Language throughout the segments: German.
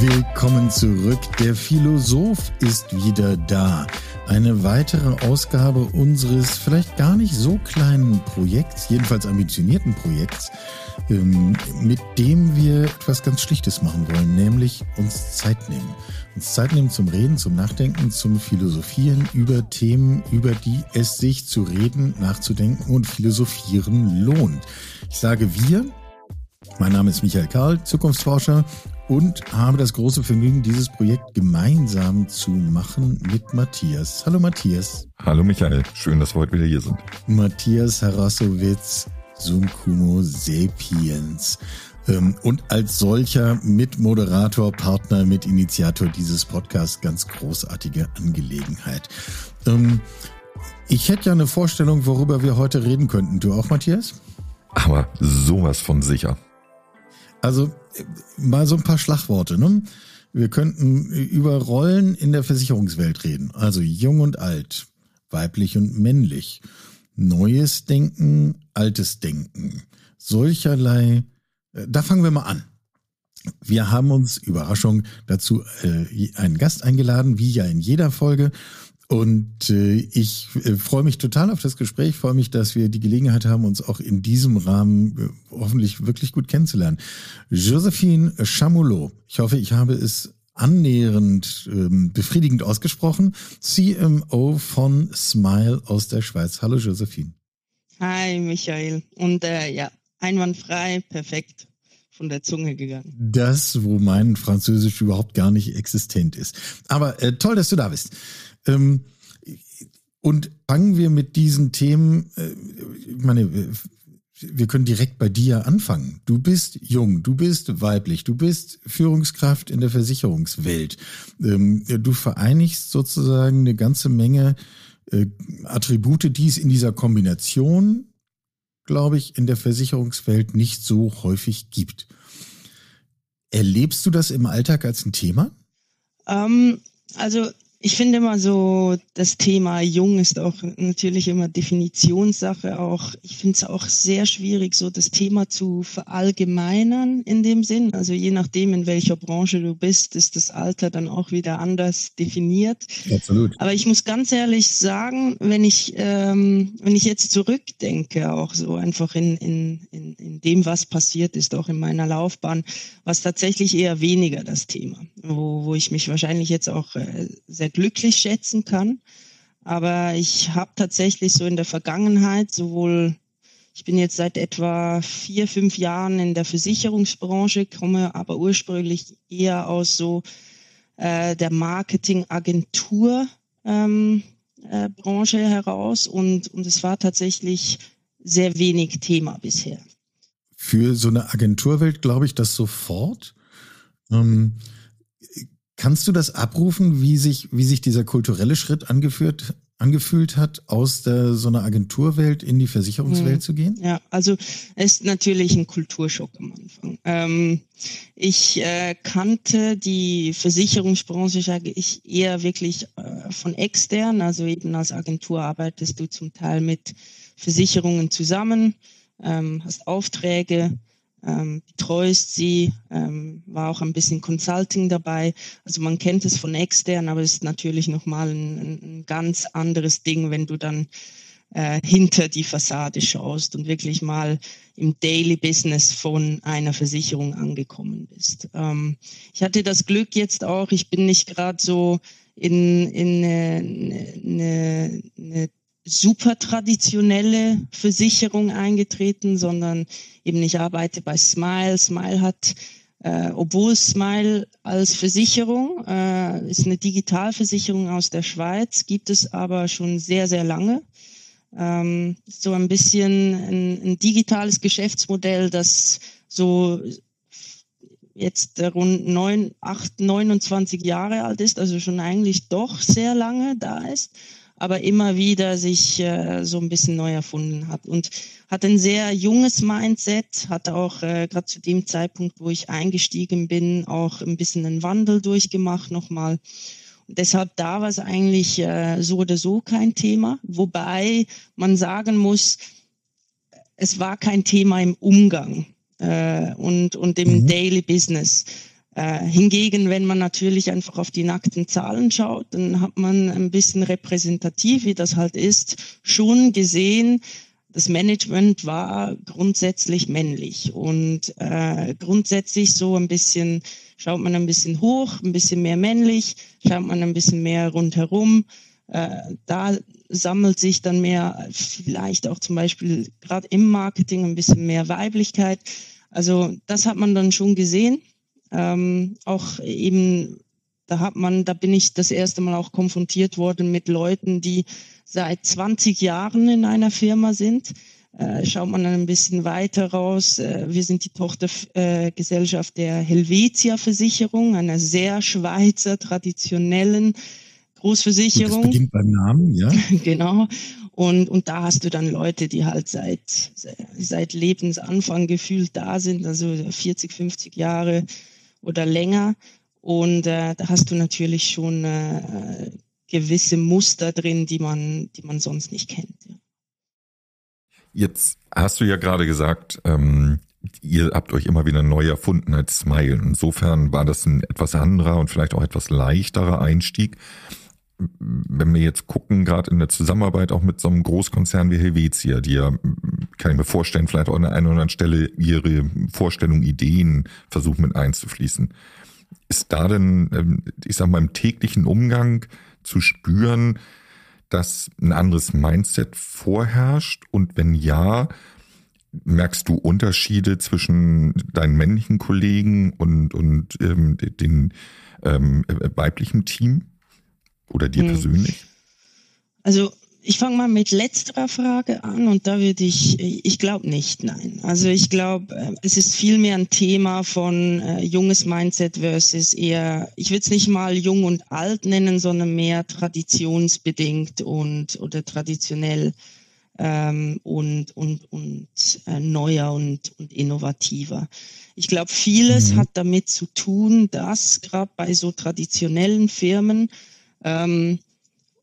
Willkommen zurück. Der Philosoph ist wieder da. Eine weitere Ausgabe unseres vielleicht gar nicht so kleinen Projekts, jedenfalls ambitionierten Projekts, ähm, mit dem wir etwas ganz Schlichtes machen wollen, nämlich uns Zeit nehmen. Uns Zeit nehmen zum Reden, zum Nachdenken, zum Philosophieren über Themen, über die es sich zu reden, nachzudenken und philosophieren lohnt. Ich sage wir, mein Name ist Michael Karl, Zukunftsforscher und habe das große Vergnügen, dieses Projekt gemeinsam zu machen mit Matthias. Hallo Matthias. Hallo Michael, schön, dass wir heute wieder hier sind. Matthias Harasowitz, Sumkumo Sapiens ähm, und als solcher Mitmoderator, Partner, Mitinitiator dieses Podcasts ganz großartige Angelegenheit. Ähm, ich hätte ja eine Vorstellung, worüber wir heute reden könnten. Du auch, Matthias? Aber sowas von sicher. Also mal so ein paar Schlagworte. Ne? Wir könnten über Rollen in der Versicherungswelt reden. Also jung und alt, weiblich und männlich, neues Denken, altes Denken. Solcherlei, äh, da fangen wir mal an. Wir haben uns, Überraschung, dazu äh, einen Gast eingeladen, wie ja in jeder Folge. Und äh, ich äh, freue mich total auf das Gespräch, freue mich, dass wir die Gelegenheit haben, uns auch in diesem Rahmen äh, hoffentlich wirklich gut kennenzulernen. Josephine Chamoulot, ich hoffe, ich habe es annähernd ähm, befriedigend ausgesprochen, CMO von Smile aus der Schweiz. Hallo Josephine. Hi Michael. Und äh, ja, einwandfrei, perfekt von der Zunge gegangen. Das, wo mein Französisch überhaupt gar nicht existent ist. Aber äh, toll, dass du da bist. Ähm, und fangen wir mit diesen Themen, äh, ich meine, wir können direkt bei dir anfangen. Du bist jung, du bist weiblich, du bist Führungskraft in der Versicherungswelt. Ähm, du vereinigst sozusagen eine ganze Menge äh, Attribute, die es in dieser Kombination, glaube ich, in der Versicherungswelt nicht so häufig gibt. Erlebst du das im Alltag als ein Thema? Ähm, also ich finde immer so, das Thema jung ist auch natürlich immer Definitionssache auch. Ich finde es auch sehr schwierig, so das Thema zu verallgemeinern in dem Sinn. Also je nachdem, in welcher Branche du bist, ist das Alter dann auch wieder anders definiert. Absolut. Aber ich muss ganz ehrlich sagen, wenn ich, ähm, wenn ich jetzt zurückdenke, auch so einfach in, in, in, in dem, was passiert ist, auch in meiner Laufbahn, was tatsächlich eher weniger das Thema, wo, wo ich mich wahrscheinlich jetzt auch äh, sehr sehr glücklich schätzen kann. Aber ich habe tatsächlich so in der Vergangenheit sowohl, ich bin jetzt seit etwa vier, fünf Jahren in der Versicherungsbranche, komme aber ursprünglich eher aus so äh, der Marketingagentur ähm, äh, Branche heraus und, und es war tatsächlich sehr wenig Thema bisher. Für so eine Agenturwelt glaube ich das sofort. Ähm, Kannst du das abrufen, wie sich, wie sich dieser kulturelle Schritt angeführt, angefühlt hat, aus der, so einer Agenturwelt in die Versicherungswelt hm. zu gehen? Ja, also es ist natürlich ein Kulturschock am Anfang. Ähm, ich äh, kannte die Versicherungsbranche sage ich eher wirklich äh, von extern, also eben als Agentur arbeitest du zum Teil mit Versicherungen zusammen, ähm, hast Aufträge, ähm, betreust sie, ähm, war auch ein bisschen Consulting dabei. Also man kennt es von extern, aber es ist natürlich nochmal ein, ein ganz anderes Ding, wenn du dann äh, hinter die Fassade schaust und wirklich mal im Daily Business von einer Versicherung angekommen bist. Ähm, ich hatte das Glück jetzt auch, ich bin nicht gerade so in, in eine, eine, eine super traditionelle Versicherung eingetreten, sondern eben ich arbeite bei Smile. Smile hat, äh, obwohl Smile als Versicherung äh, ist eine Digitalversicherung aus der Schweiz, gibt es aber schon sehr, sehr lange. Ähm, so ein bisschen ein, ein digitales Geschäftsmodell, das so jetzt rund neun, acht, 29 Jahre alt ist, also schon eigentlich doch sehr lange da ist aber immer wieder sich äh, so ein bisschen neu erfunden hat und hat ein sehr junges Mindset, hat auch äh, gerade zu dem Zeitpunkt, wo ich eingestiegen bin, auch ein bisschen einen Wandel durchgemacht nochmal. Und deshalb da war es eigentlich äh, so oder so kein Thema, wobei man sagen muss, es war kein Thema im Umgang äh, und, und im mhm. Daily Business. Äh, hingegen, wenn man natürlich einfach auf die nackten Zahlen schaut, dann hat man ein bisschen repräsentativ, wie das halt ist, schon gesehen, das Management war grundsätzlich männlich und äh, grundsätzlich so ein bisschen, schaut man ein bisschen hoch, ein bisschen mehr männlich, schaut man ein bisschen mehr rundherum, äh, da sammelt sich dann mehr, vielleicht auch zum Beispiel gerade im Marketing ein bisschen mehr Weiblichkeit. Also das hat man dann schon gesehen. Ähm, auch eben, da hat man, da bin ich das erste Mal auch konfrontiert worden mit Leuten, die seit 20 Jahren in einer Firma sind. Äh, schaut man dann ein bisschen weiter raus. Äh, wir sind die Tochtergesellschaft äh, der Helvetia Versicherung, einer sehr Schweizer traditionellen Großversicherung. Das beginnt beim Namen, ja. genau. Und, und da hast du dann Leute, die halt seit, seit Lebensanfang gefühlt da sind, also 40, 50 Jahre oder länger. Und äh, da hast du natürlich schon äh, gewisse Muster drin, die man, die man sonst nicht kennt. Jetzt hast du ja gerade gesagt, ähm, ihr habt euch immer wieder neu erfunden als Smile. Insofern war das ein etwas anderer und vielleicht auch etwas leichterer Einstieg wenn wir jetzt gucken, gerade in der Zusammenarbeit auch mit so einem Großkonzern wie Helvetia, die ja, kann ich mir vorstellen, vielleicht auch an der einen oder anderen Stelle ihre Vorstellungen, Ideen versuchen mit einzufließen. Ist da denn, ähm, ich sag mal, im täglichen Umgang zu spüren, dass ein anderes Mindset vorherrscht? Und wenn ja, merkst du Unterschiede zwischen deinen männlichen Kollegen und, und ähm, den ähm, weiblichen Team? Oder dir hm. persönlich? Also ich fange mal mit letzterer Frage an und da würde ich, ich glaube nicht, nein. Also ich glaube, äh, es ist vielmehr ein Thema von äh, junges Mindset versus eher, ich würde es nicht mal jung und alt nennen, sondern mehr traditionsbedingt und oder traditionell ähm, und, und, und äh, neuer und, und innovativer. Ich glaube, vieles mhm. hat damit zu tun, dass gerade bei so traditionellen Firmen ähm,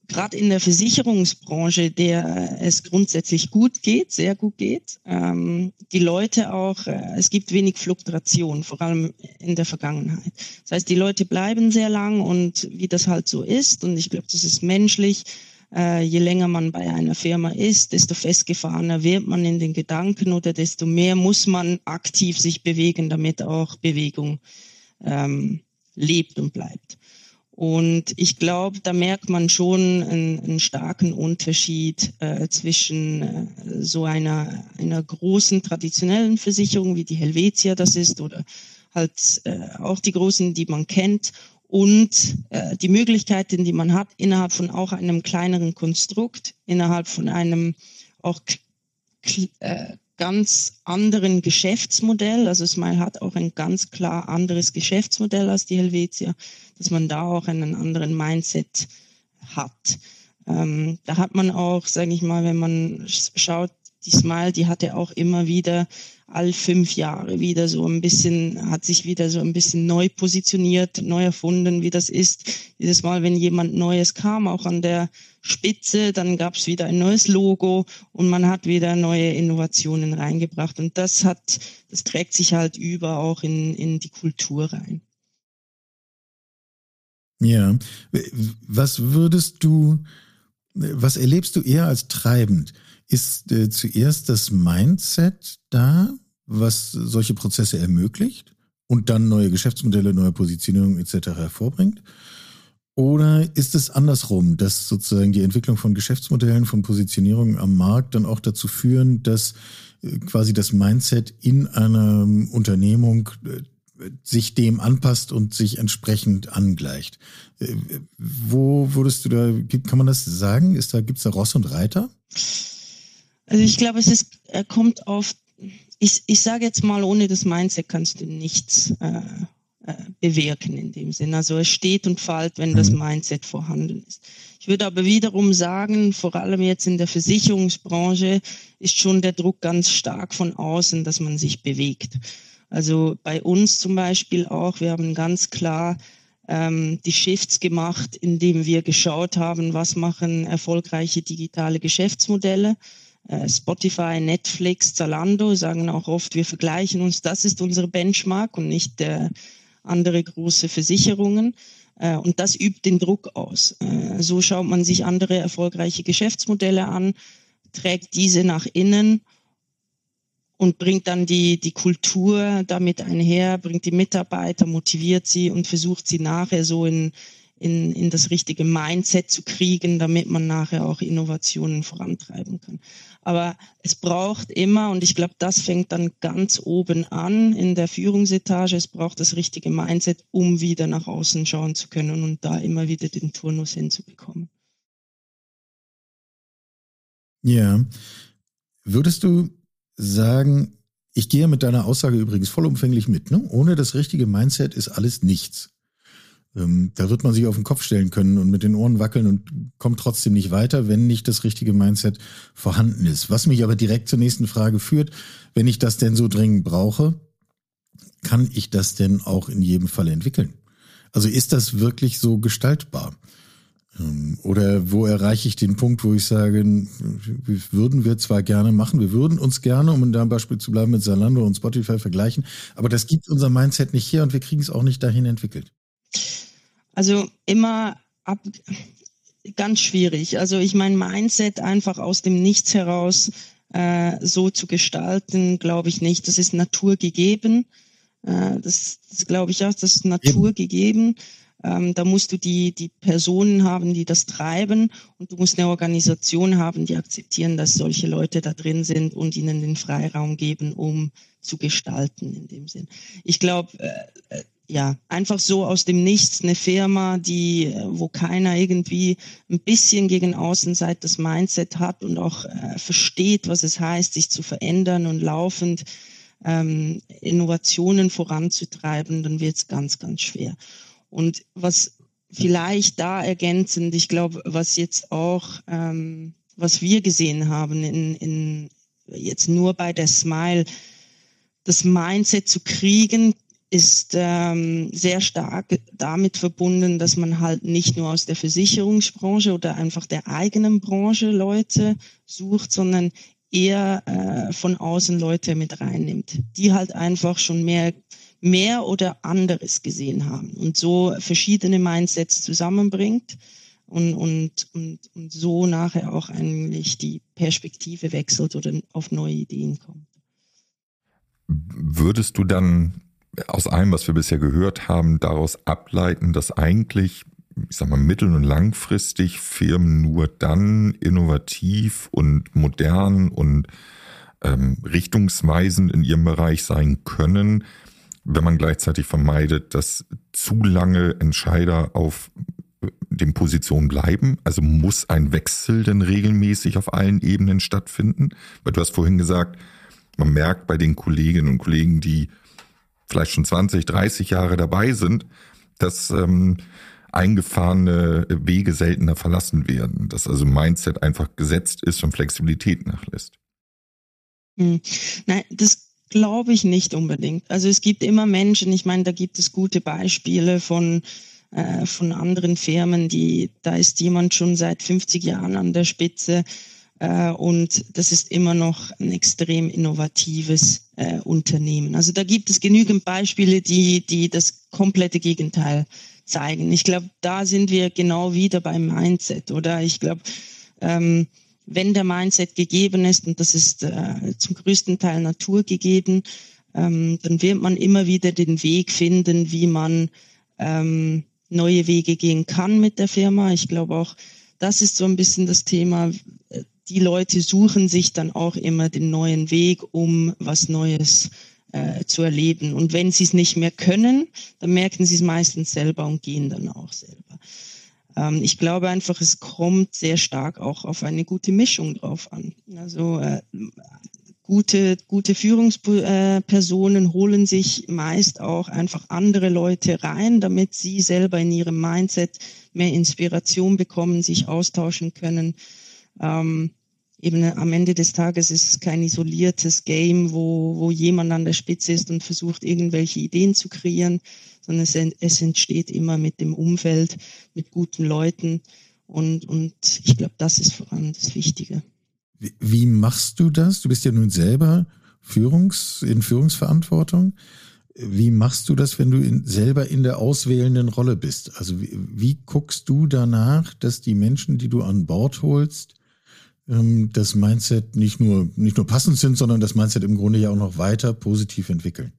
gerade in der Versicherungsbranche, der es grundsätzlich gut geht, sehr gut geht. Ähm, die Leute auch, äh, es gibt wenig Fluktuation, vor allem in der Vergangenheit. Das heißt, die Leute bleiben sehr lang und wie das halt so ist, und ich glaube, das ist menschlich, äh, je länger man bei einer Firma ist, desto festgefahrener wird man in den Gedanken oder desto mehr muss man aktiv sich bewegen, damit auch Bewegung ähm, lebt und bleibt. Und ich glaube, da merkt man schon einen, einen starken Unterschied äh, zwischen äh, so einer, einer großen traditionellen Versicherung, wie die Helvetia das ist, oder halt äh, auch die großen, die man kennt, und äh, die Möglichkeiten, die man hat, innerhalb von auch einem kleineren Konstrukt, innerhalb von einem auch äh, ganz anderen Geschäftsmodell. Also Smile hat auch ein ganz klar anderes Geschäftsmodell als die Helvetia, dass man da auch einen anderen Mindset hat. Ähm, da hat man auch, sage ich mal, wenn man schaut, die Smile, die hatte auch immer wieder all fünf Jahre wieder so ein bisschen, hat sich wieder so ein bisschen neu positioniert, neu erfunden, wie das ist. Jedes Mal, wenn jemand Neues kam, auch an der Spitze, dann gab es wieder ein neues Logo und man hat wieder neue Innovationen reingebracht. Und das hat, das trägt sich halt über auch in, in die Kultur rein. Ja, was würdest du, was erlebst du eher als treibend? Ist äh, zuerst das Mindset da, was solche Prozesse ermöglicht und dann neue Geschäftsmodelle, neue Positionierungen etc. hervorbringt? Oder ist es andersrum, dass sozusagen die Entwicklung von Geschäftsmodellen, von Positionierungen am Markt dann auch dazu führen, dass äh, quasi das Mindset in einer Unternehmung äh, sich dem anpasst und sich entsprechend angleicht. Äh, wo würdest du da, kann man das sagen? Ist da, gibt's da Ross und Reiter? Also ich glaube, es ist, kommt auf, ich, ich sage jetzt mal, ohne das Mindset kannst du nichts äh, äh, bewirken in dem Sinn. Also es steht und fällt, wenn mhm. das Mindset vorhanden ist. Ich würde aber wiederum sagen, vor allem jetzt in der Versicherungsbranche ist schon der Druck ganz stark von außen, dass man sich bewegt. Also bei uns zum Beispiel auch, wir haben ganz klar ähm, die Shifts gemacht, indem wir geschaut haben, was machen erfolgreiche digitale Geschäftsmodelle äh, Spotify, Netflix, Zalando sagen auch oft, wir vergleichen uns, das ist unsere Benchmark und nicht der andere große Versicherungen. Äh, und das übt den Druck aus. Äh, so schaut man sich andere erfolgreiche Geschäftsmodelle an, trägt diese nach innen und bringt dann die, die Kultur damit einher, bringt die Mitarbeiter, motiviert sie und versucht sie nachher so in, in, in das richtige Mindset zu kriegen, damit man nachher auch Innovationen vorantreiben kann. Aber es braucht immer, und ich glaube, das fängt dann ganz oben an in der Führungsetage, es braucht das richtige Mindset, um wieder nach außen schauen zu können und da immer wieder den Turnus hinzubekommen. Ja. Würdest du sagen, ich gehe mit deiner Aussage übrigens vollumfänglich mit, ne? Ohne das richtige Mindset ist alles nichts. Ähm, da wird man sich auf den Kopf stellen können und mit den Ohren wackeln und kommt trotzdem nicht weiter, wenn nicht das richtige Mindset vorhanden ist. Was mich aber direkt zur nächsten Frage führt, wenn ich das denn so dringend brauche, kann ich das denn auch in jedem Fall entwickeln? Also ist das wirklich so gestaltbar? Ähm, oder wo erreiche ich den Punkt, wo ich sage, würden wir zwar gerne machen, wir würden uns gerne, um in deinem Beispiel zu bleiben, mit Zalando und Spotify vergleichen, aber das gibt unser Mindset nicht her und wir kriegen es auch nicht dahin entwickelt. Also immer ab, ganz schwierig. Also ich mein Mindset einfach aus dem Nichts heraus äh, so zu gestalten, glaube ich nicht. Das ist naturgegeben. Äh, das, das glaube ich auch, das ist naturgegeben. Ähm, da musst du die, die Personen haben, die das treiben und du musst eine Organisation haben, die akzeptieren, dass solche Leute da drin sind und ihnen den Freiraum geben, um zu gestalten in dem Sinn. Ich glaube, äh, äh ja, einfach so aus dem Nichts eine Firma, die, äh, wo keiner irgendwie ein bisschen gegen Außenseite das Mindset hat und auch äh, versteht, was es heißt, sich zu verändern und laufend ähm, Innovationen voranzutreiben, dann wird es ganz, ganz schwer. Und was vielleicht da ergänzend, ich glaube, was jetzt auch, ähm, was wir gesehen haben in, in jetzt nur bei der Smile, das Mindset zu kriegen, ist ähm, sehr stark damit verbunden, dass man halt nicht nur aus der Versicherungsbranche oder einfach der eigenen Branche Leute sucht, sondern eher äh, von außen Leute mit reinnimmt, die halt einfach schon mehr mehr oder anderes gesehen haben und so verschiedene Mindsets zusammenbringt und, und, und, und so nachher auch eigentlich die Perspektive wechselt oder auf neue Ideen kommt. Würdest du dann aus allem, was wir bisher gehört haben, daraus ableiten, dass eigentlich, ich sag mal, mittel- und langfristig Firmen nur dann innovativ und modern und ähm, richtungsweisend in ihrem Bereich sein können, wenn man gleichzeitig vermeidet, dass zu lange Entscheider auf den Positionen bleiben? Also muss ein Wechsel denn regelmäßig auf allen Ebenen stattfinden? Weil du hast vorhin gesagt, man merkt bei den Kolleginnen und Kollegen, die vielleicht schon 20, 30 Jahre dabei sind, dass ähm, eingefahrene Wege seltener verlassen werden, dass also Mindset einfach gesetzt ist und Flexibilität nachlässt. Hm. Nein, das glaube ich nicht unbedingt. Also es gibt immer Menschen, ich meine, da gibt es gute Beispiele von äh, von anderen Firmen, die da ist jemand schon seit 50 Jahren an der Spitze äh, und das ist immer noch ein extrem innovatives äh, Unternehmen. Also da gibt es genügend Beispiele, die, die das komplette Gegenteil zeigen. Ich glaube, da sind wir genau wieder beim Mindset, oder? Ich glaube, ähm, wenn der Mindset gegeben ist, und das ist äh, zum größten Teil naturgegeben, ähm, dann wird man immer wieder den Weg finden, wie man ähm, neue Wege gehen kann mit der Firma. Ich glaube auch, das ist so ein bisschen das Thema die Leute suchen sich dann auch immer den neuen Weg, um was Neues äh, zu erleben. Und wenn sie es nicht mehr können, dann merken sie es meistens selber und gehen dann auch selber. Ähm, ich glaube einfach, es kommt sehr stark auch auf eine gute Mischung drauf an. Also äh, gute, gute Führungspersonen holen sich meist auch einfach andere Leute rein, damit sie selber in ihrem Mindset mehr Inspiration bekommen, sich austauschen können ähm, eben am Ende des Tages ist es kein isoliertes Game, wo, wo jemand an der Spitze ist und versucht, irgendwelche Ideen zu kreieren, sondern es, es entsteht immer mit dem Umfeld, mit guten Leuten. Und, und ich glaube, das ist vor allem das Wichtige. Wie, machst du das? Du bist ja nun selber Führungs, in Führungsverantwortung. Wie machst du das, wenn du in, selber in der auswählenden Rolle bist? Also wie, wie, guckst du danach, dass die Menschen, die du an Bord holst, ähm, das Mindset nicht nur, nicht nur passend sind, sondern das Mindset im Grunde ja auch noch weiter positiv entwickeln?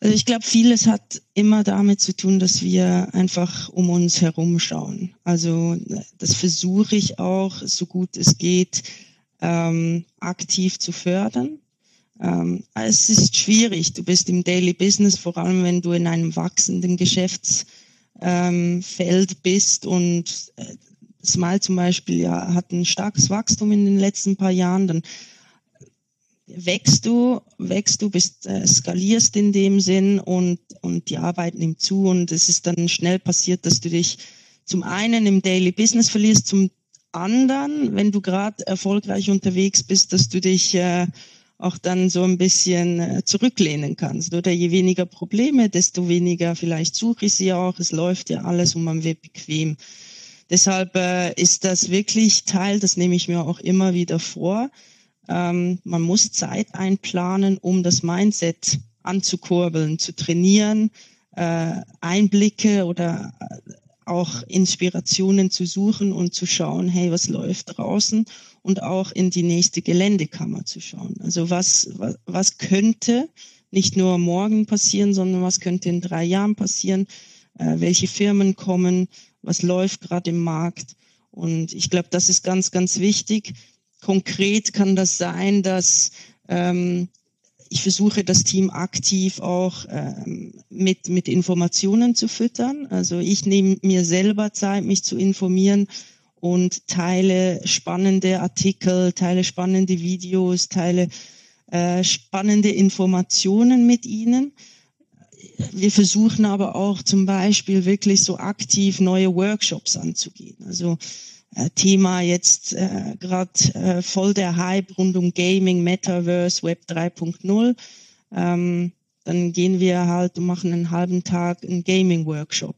Also ich glaube, vieles hat immer damit zu tun, dass wir einfach um uns herum schauen. Also das versuche ich auch, so gut es geht, ähm, aktiv zu fördern. Ähm, es ist schwierig. Du bist im Daily Business, vor allem wenn du in einem wachsenden Geschäftsfeld ähm, bist und äh, Smile zum Beispiel ja, hat ein starkes Wachstum in den letzten paar Jahren, dann wächst du, wächst du, bist, äh, skalierst in dem Sinn und, und die Arbeit nimmt zu und es ist dann schnell passiert, dass du dich zum einen im Daily Business verlierst, zum anderen, wenn du gerade erfolgreich unterwegs bist, dass du dich äh, auch dann so ein bisschen äh, zurücklehnen kannst. Oder je weniger Probleme, desto weniger vielleicht suche ich sie auch. Es läuft ja alles und man wird bequem. Deshalb äh, ist das wirklich Teil, das nehme ich mir auch immer wieder vor. Ähm, man muss Zeit einplanen, um das Mindset anzukurbeln, zu trainieren, äh, Einblicke oder äh, auch Inspirationen zu suchen und zu schauen, hey, was läuft draußen und auch in die nächste Geländekammer zu schauen. Also was, was, was könnte nicht nur morgen passieren, sondern was könnte in drei Jahren passieren, äh, welche Firmen kommen, was läuft gerade im Markt. Und ich glaube, das ist ganz, ganz wichtig. Konkret kann das sein, dass ähm, ich versuche das Team aktiv auch ähm, mit, mit Informationen zu füttern. Also ich nehme mir selber Zeit, mich zu informieren und teile spannende Artikel, teile spannende Videos, teile äh, spannende Informationen mit ihnen. Wir versuchen aber auch zum Beispiel wirklich so aktiv neue Workshops anzugehen. Also Thema jetzt äh, gerade äh, voll der Hype rund um Gaming, Metaverse, Web 3.0. Ähm, dann gehen wir halt und machen einen halben Tag einen Gaming-Workshop,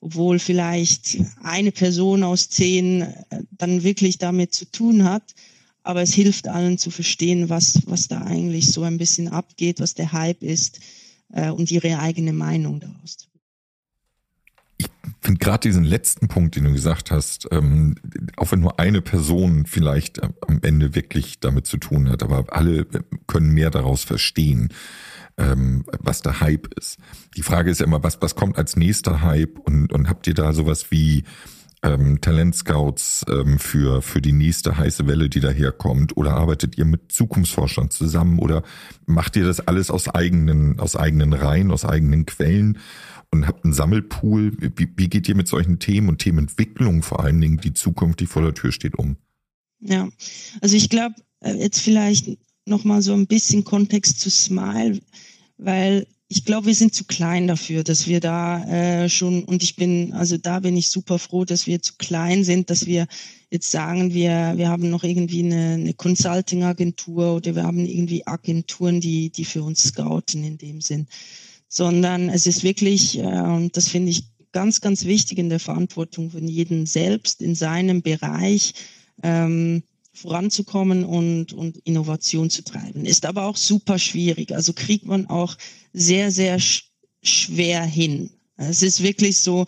obwohl vielleicht eine Person aus zehn äh, dann wirklich damit zu tun hat. Aber es hilft allen zu verstehen, was, was da eigentlich so ein bisschen abgeht, was der Hype ist äh, und ihre eigene Meinung daraus finde gerade diesen letzten Punkt, den du gesagt hast, ähm, auch wenn nur eine Person vielleicht am Ende wirklich damit zu tun hat, aber alle können mehr daraus verstehen, ähm, was der Hype ist. Die Frage ist ja immer, was, was kommt als nächster Hype und, und habt ihr da sowas wie ähm, Talentscouts ähm, für, für die nächste heiße Welle, die daherkommt? Oder arbeitet ihr mit Zukunftsforschern zusammen? Oder macht ihr das alles aus eigenen, aus eigenen Reihen, aus eigenen Quellen? Und habt einen Sammelpool. Wie, wie geht ihr mit solchen Themen und Themenentwicklung vor allen Dingen, die zukünftig vor der Tür steht, um? Ja, also ich glaube, äh, jetzt vielleicht nochmal so ein bisschen Kontext zu Smile, weil ich glaube, wir sind zu klein dafür, dass wir da äh, schon, und ich bin, also da bin ich super froh, dass wir zu klein sind, dass wir jetzt sagen, wir, wir haben noch irgendwie eine, eine Consulting-Agentur oder wir haben irgendwie Agenturen, die, die für uns scouten in dem Sinn sondern es ist wirklich, äh, und das finde ich ganz, ganz wichtig in der Verantwortung von jedem selbst in seinem Bereich, ähm, voranzukommen und, und Innovation zu treiben. Ist aber auch super schwierig. Also kriegt man auch sehr, sehr sch schwer hin. Es ist wirklich so,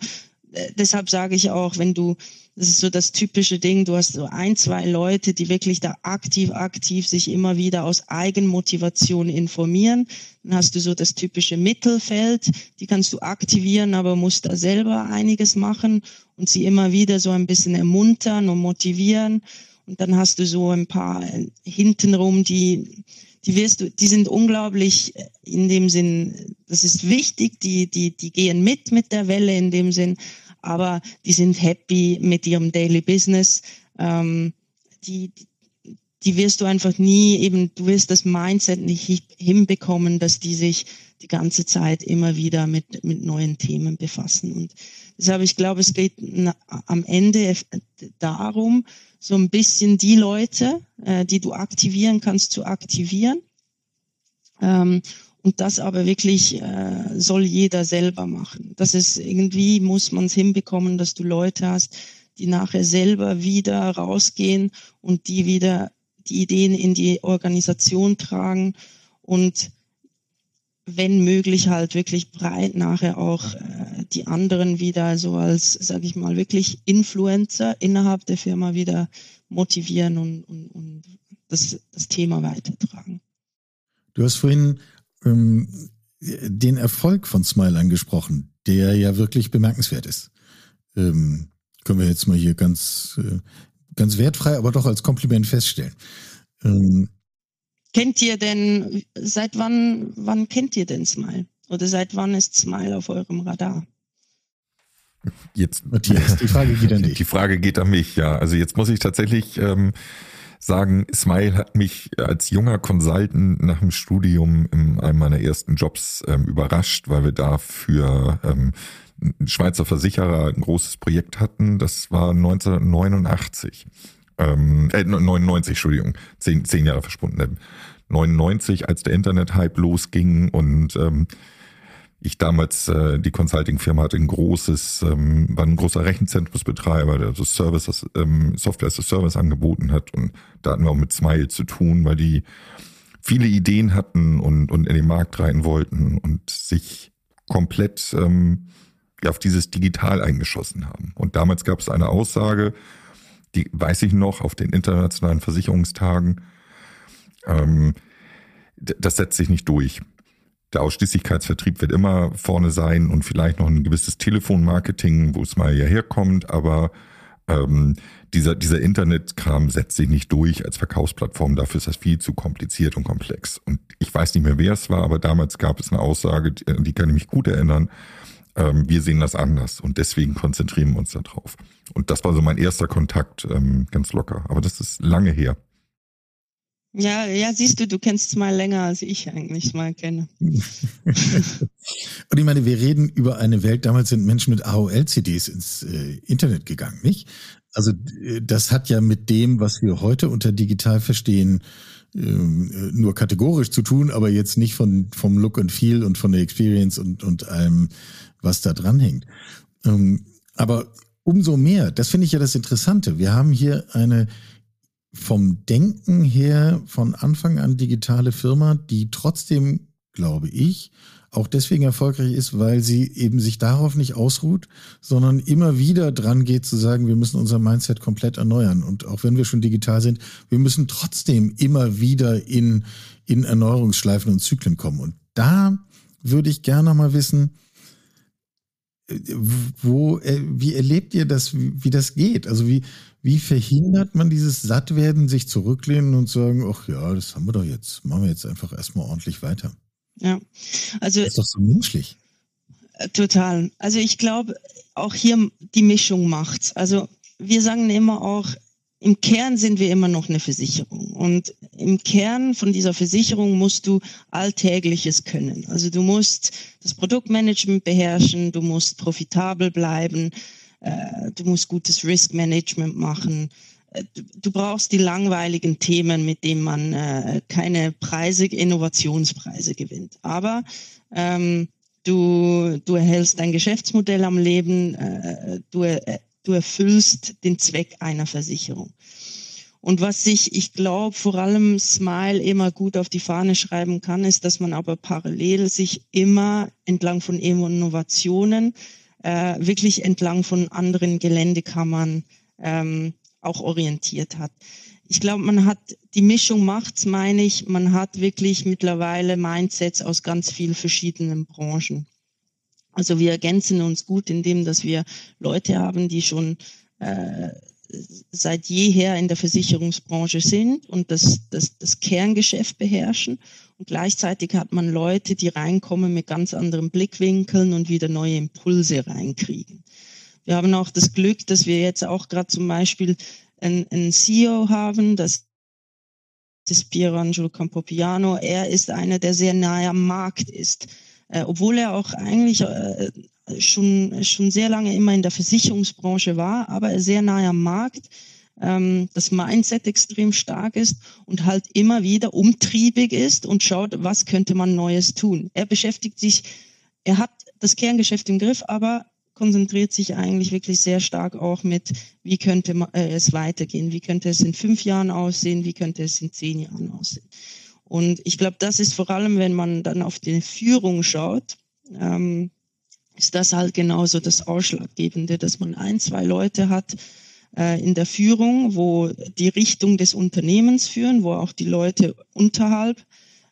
äh, deshalb sage ich auch, wenn du das ist so das typische Ding. Du hast so ein, zwei Leute, die wirklich da aktiv, aktiv sich immer wieder aus Eigenmotivation informieren. Dann hast du so das typische Mittelfeld. Die kannst du aktivieren, aber musst da selber einiges machen und sie immer wieder so ein bisschen ermuntern und motivieren. Und dann hast du so ein paar hintenrum, die, die wirst du, die sind unglaublich in dem Sinn, das ist wichtig, die, die, die gehen mit mit der Welle in dem Sinn aber die sind happy mit ihrem Daily Business. Ähm, die, die wirst du einfach nie eben, du wirst das Mindset nicht hinbekommen, dass die sich die ganze Zeit immer wieder mit, mit neuen Themen befassen. Und deshalb, ich glaube, es geht am Ende darum, so ein bisschen die Leute, äh, die du aktivieren kannst, zu aktivieren. Ähm, und das aber wirklich äh, soll jeder selber machen. Das ist irgendwie, muss man es hinbekommen, dass du Leute hast, die nachher selber wieder rausgehen und die wieder die Ideen in die Organisation tragen. Und wenn möglich halt wirklich breit nachher auch äh, die anderen wieder so als, sage ich mal, wirklich Influencer innerhalb der Firma wieder motivieren und, und, und das, das Thema weitertragen. Du hast vorhin ähm, den Erfolg von Smile angesprochen, der ja wirklich bemerkenswert ist. Ähm, können wir jetzt mal hier ganz, äh, ganz wertfrei, aber doch als Kompliment feststellen. Ähm, Kennt ihr denn, seit wann, wann kennt ihr denn Smile? Oder seit wann ist Smile auf eurem Radar? Jetzt, Matthias, die Frage geht an dich. Die Frage geht an mich, ja. Also jetzt muss ich tatsächlich ähm, sagen, Smile hat mich als junger Consultant nach dem Studium in einem meiner ersten Jobs ähm, überrascht, weil wir da für ähm, Schweizer Versicherer ein großes Projekt hatten. Das war 1989 ähm, äh, 99, Entschuldigung, zehn, zehn Jahre verschwunden. 99, als der Internet-Hype losging und ähm, ich damals äh, die Consulting-Firma hatte ein großes, ähm, war ein großer Rechenzentrumsbetreiber, der so Services, ähm, Software as a Service angeboten hat und da hatten wir auch mit Smile zu tun, weil die viele Ideen hatten und, und in den Markt rein wollten und sich komplett ähm, ja, auf dieses Digital eingeschossen haben. Und damals gab es eine Aussage, die weiß ich noch auf den internationalen Versicherungstagen. Ähm, das setzt sich nicht durch. Der Ausschließlichkeitsvertrieb wird immer vorne sein und vielleicht noch ein gewisses Telefonmarketing, wo es mal hierher kommt, aber ähm, dieser, dieser Internetkram setzt sich nicht durch als Verkaufsplattform. Dafür ist das viel zu kompliziert und komplex. Und ich weiß nicht mehr, wer es war, aber damals gab es eine Aussage, die kann ich mich gut erinnern ähm, wir sehen das anders und deswegen konzentrieren wir uns darauf. Und das war so mein erster Kontakt, ähm, ganz locker. Aber das ist lange her. Ja, ja, siehst du, du kennst es mal länger, als ich eigentlich mal kenne. und ich meine, wir reden über eine Welt, damals sind Menschen mit AOL-CDs ins äh, Internet gegangen, nicht? Also äh, das hat ja mit dem, was wir heute unter digital verstehen, ähm, äh, nur kategorisch zu tun, aber jetzt nicht von, vom Look and Feel und von der Experience und, und allem was da dran hängt. Ähm, aber umso mehr, das finde ich ja das Interessante. Wir haben hier eine vom Denken her von Anfang an digitale Firma, die trotzdem, glaube ich, auch deswegen erfolgreich ist, weil sie eben sich darauf nicht ausruht, sondern immer wieder dran geht zu sagen, wir müssen unser Mindset komplett erneuern. Und auch wenn wir schon digital sind, wir müssen trotzdem immer wieder in, in Erneuerungsschleifen und Zyklen kommen. Und da würde ich gerne mal wissen, wo, äh, wie erlebt ihr das, wie, das geht? Also wie, wie verhindert man dieses Sattwerden, sich zurücklehnen und sagen, ach ja, das haben wir doch jetzt, machen wir jetzt einfach erstmal ordentlich weiter. Ja, also. Das ist doch so menschlich. Äh, total. Also ich glaube, auch hier die Mischung macht's. Also wir sagen immer auch, im Kern sind wir immer noch eine Versicherung. Und im Kern von dieser Versicherung musst du Alltägliches können. Also du musst das Produktmanagement beherrschen, du musst profitabel bleiben, äh, du musst gutes Risk Management machen. Äh, du, brauchst die langweiligen Themen, mit denen man äh, keine Preise, Innovationspreise gewinnt. Aber ähm, du, du erhältst dein Geschäftsmodell am Leben, äh, du du erfüllst den Zweck einer Versicherung. Und was sich, ich glaube, vor allem Smile immer gut auf die Fahne schreiben kann, ist, dass man aber parallel sich immer entlang von Innovationen, äh, wirklich entlang von anderen Geländekammern ähm, auch orientiert hat. Ich glaube, man hat die Mischung macht's, meine ich. Man hat wirklich mittlerweile Mindsets aus ganz vielen verschiedenen Branchen. Also wir ergänzen uns gut in dem, dass wir Leute haben, die schon äh, seit jeher in der Versicherungsbranche sind und das, das, das Kerngeschäft beherrschen. Und gleichzeitig hat man Leute, die reinkommen mit ganz anderen Blickwinkeln und wieder neue Impulse reinkriegen. Wir haben auch das Glück, dass wir jetzt auch gerade zum Beispiel einen CEO haben, das ist Pierangelo Campopiano. Er ist einer, der sehr nahe am Markt ist äh, obwohl er auch eigentlich äh, schon, schon sehr lange immer in der Versicherungsbranche war, aber sehr nahe am Markt, ähm, das Mindset extrem stark ist und halt immer wieder umtriebig ist und schaut, was könnte man Neues tun. Er beschäftigt sich, er hat das Kerngeschäft im Griff, aber konzentriert sich eigentlich wirklich sehr stark auch mit, wie könnte äh, es weitergehen, wie könnte es in fünf Jahren aussehen, wie könnte es in zehn Jahren aussehen. Und ich glaube, das ist vor allem, wenn man dann auf die Führung schaut, ähm, ist das halt genauso das Ausschlaggebende, dass man ein, zwei Leute hat äh, in der Führung, wo die Richtung des Unternehmens führen, wo auch die Leute unterhalb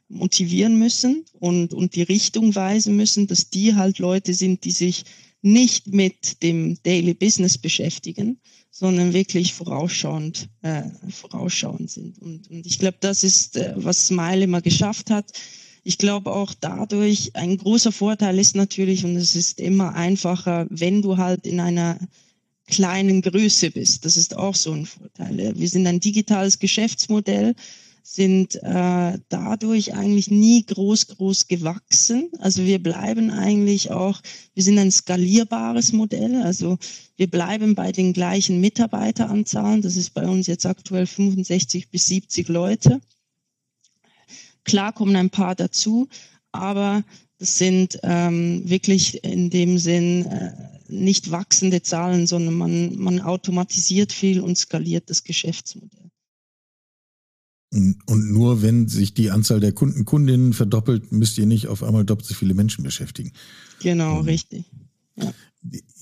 motivieren müssen und, und die Richtung weisen müssen, dass die halt Leute sind, die sich nicht mit dem Daily Business beschäftigen, sondern wirklich vorausschauend, äh, vorausschauend sind. Und, und ich glaube, das ist, äh, was Smile immer geschafft hat. Ich glaube auch dadurch, ein großer Vorteil ist natürlich, und es ist immer einfacher, wenn du halt in einer kleinen Größe bist. Das ist auch so ein Vorteil. Wir sind ein digitales Geschäftsmodell sind äh, dadurch eigentlich nie groß, groß gewachsen. Also wir bleiben eigentlich auch, wir sind ein skalierbares Modell. Also wir bleiben bei den gleichen Mitarbeiteranzahlen. Das ist bei uns jetzt aktuell 65 bis 70 Leute. Klar kommen ein paar dazu, aber das sind ähm, wirklich in dem Sinn äh, nicht wachsende Zahlen, sondern man, man automatisiert viel und skaliert das Geschäftsmodell. Und nur wenn sich die Anzahl der Kunden, Kundinnen verdoppelt, müsst ihr nicht auf einmal doppelt so viele Menschen beschäftigen. Genau, um, richtig. Ja.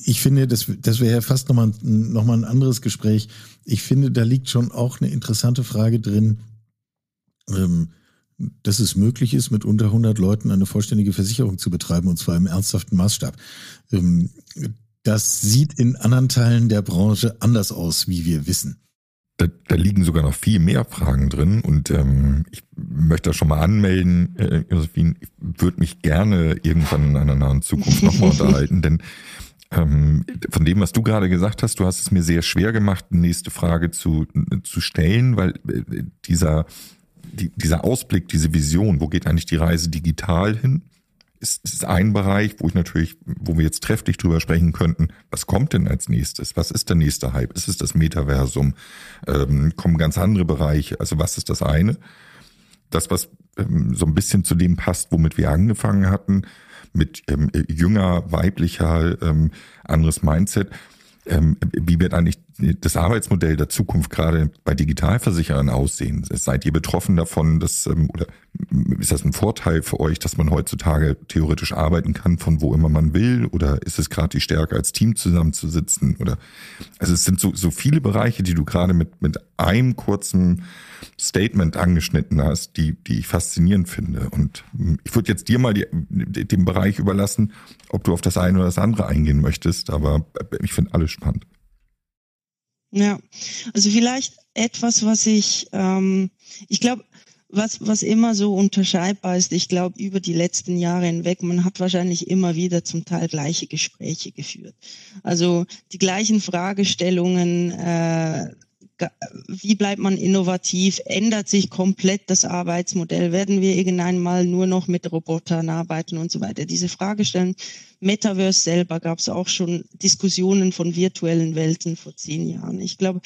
Ich finde, das, das wäre ja fast nochmal noch mal ein anderes Gespräch. Ich finde, da liegt schon auch eine interessante Frage drin, ähm, dass es möglich ist, mit unter 100 Leuten eine vollständige Versicherung zu betreiben, und zwar im ernsthaften Maßstab. Ähm, das sieht in anderen Teilen der Branche anders aus, wie wir wissen. Da, da liegen sogar noch viel mehr Fragen drin und ähm, ich möchte das schon mal anmelden, äh, Josephine, ich würde mich gerne irgendwann in einer nahen Zukunft nochmal unterhalten, denn ähm, von dem, was du gerade gesagt hast, du hast es mir sehr schwer gemacht, die nächste Frage zu, zu stellen, weil äh, dieser, die, dieser Ausblick, diese Vision, wo geht eigentlich die Reise digital hin? ist, ist ein Bereich, wo ich natürlich, wo wir jetzt trefflich drüber sprechen könnten, was kommt denn als nächstes? Was ist der nächste Hype? Ist es das Metaversum? Ähm, kommen ganz andere Bereiche? Also was ist das eine? Das, was ähm, so ein bisschen zu dem passt, womit wir angefangen hatten, mit ähm, jünger, weiblicher, ähm, anderes Mindset. Ähm, wie wird eigentlich das Arbeitsmodell der Zukunft gerade bei Digitalversicherern aussehen? Seid ihr betroffen davon, dass, ähm, oder ist das ein Vorteil für euch, dass man heutzutage theoretisch arbeiten kann, von wo immer man will? Oder ist es gerade die Stärke, als Team zusammenzusitzen? Oder, also es sind so, so viele Bereiche, die du gerade mit, mit einem kurzen Statement angeschnitten hast, die, die ich faszinierend finde. Und hm, ich würde jetzt dir mal die, den Bereich überlassen, ob du auf das eine oder das andere eingehen möchtest, aber ich finde alles spannend. Ja, also vielleicht etwas, was ich, ähm, ich glaube, was, was immer so unterscheidbar ist, ich glaube, über die letzten Jahre hinweg, man hat wahrscheinlich immer wieder zum Teil gleiche Gespräche geführt. Also die gleichen Fragestellungen, äh, wie bleibt man innovativ? Ändert sich komplett das Arbeitsmodell? Werden wir irgendwann mal nur noch mit Robotern arbeiten und so weiter? Diese Frage stellen. Metaverse selber gab es auch schon Diskussionen von virtuellen Welten vor zehn Jahren. Ich glaube,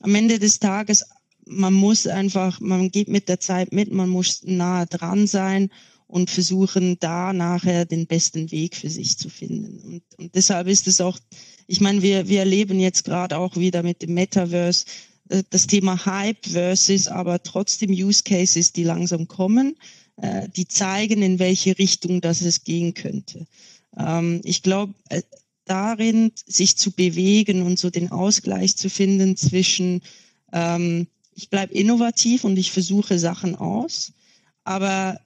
am Ende des Tages, man muss einfach, man geht mit der Zeit mit, man muss nahe dran sein und versuchen, da nachher den besten Weg für sich zu finden. Und, und deshalb ist es auch ich meine, wir, wir erleben jetzt gerade auch wieder mit dem Metaverse äh, das Thema Hype versus aber trotzdem Use Cases, die langsam kommen, äh, die zeigen, in welche Richtung das es gehen könnte. Ähm, ich glaube, äh, darin sich zu bewegen und so den Ausgleich zu finden zwischen, ähm, ich bleibe innovativ und ich versuche Sachen aus, aber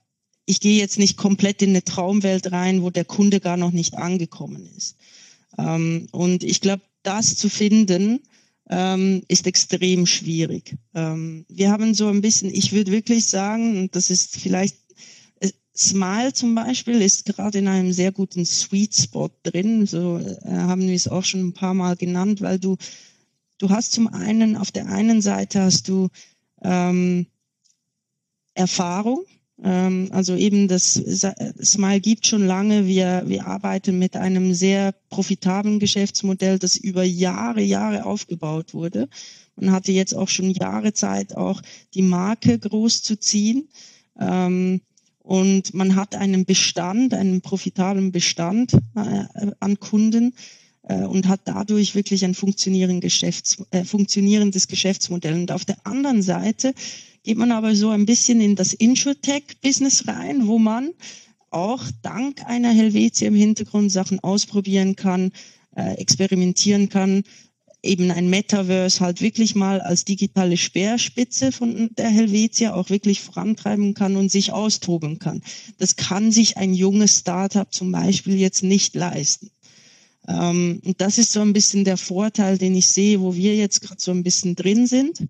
ich gehe jetzt nicht komplett in eine Traumwelt rein, wo der Kunde gar noch nicht angekommen ist. Ähm, und ich glaube, das zu finden, ähm, ist extrem schwierig. Ähm, wir haben so ein bisschen, ich würde wirklich sagen, das ist vielleicht, äh, Smile zum Beispiel ist gerade in einem sehr guten Sweet Spot drin, so äh, haben wir es auch schon ein paar Mal genannt, weil du, du hast zum einen, auf der einen Seite hast du ähm, Erfahrung, also eben das Smile gibt schon lange. Wir, wir arbeiten mit einem sehr profitablen Geschäftsmodell, das über Jahre, Jahre aufgebaut wurde. Man hatte jetzt auch schon Jahre Zeit, auch die Marke groß zu ziehen. Ähm, und man hat einen Bestand, einen profitablen Bestand äh, an Kunden äh, und hat dadurch wirklich ein äh, funktionierendes Geschäftsmodell. Und auf der anderen Seite geht man aber so ein bisschen in das Insurtech-Business rein, wo man auch dank einer Helvetia im Hintergrund Sachen ausprobieren kann, äh, experimentieren kann, eben ein Metaverse halt wirklich mal als digitale Speerspitze von der Helvetia auch wirklich vorantreiben kann und sich austoben kann. Das kann sich ein junges Startup zum Beispiel jetzt nicht leisten. Ähm, und das ist so ein bisschen der Vorteil, den ich sehe, wo wir jetzt gerade so ein bisschen drin sind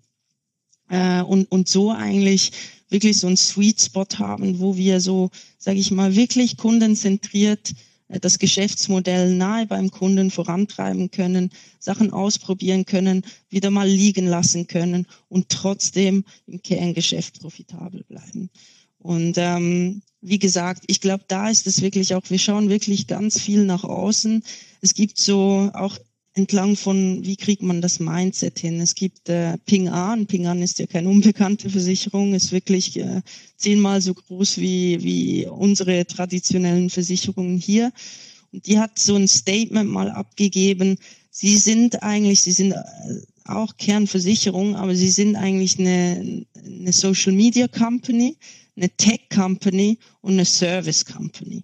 äh, und, und so eigentlich wirklich so einen Sweet Spot haben, wo wir so, sage ich mal, wirklich kundenzentriert äh, das Geschäftsmodell nahe beim Kunden vorantreiben können, Sachen ausprobieren können, wieder mal liegen lassen können und trotzdem im Kerngeschäft profitabel bleiben. Und ähm, wie gesagt, ich glaube, da ist es wirklich auch, wir schauen wirklich ganz viel nach außen. Es gibt so auch entlang von, wie kriegt man das Mindset hin? Es gibt äh, Ping An. Ping An ist ja keine unbekannte Versicherung, ist wirklich äh, zehnmal so groß wie, wie unsere traditionellen Versicherungen hier. Und die hat so ein Statement mal abgegeben. Sie sind eigentlich, sie sind äh, auch Kernversicherung, aber sie sind eigentlich eine, eine Social Media Company, eine Tech Company und eine Service Company.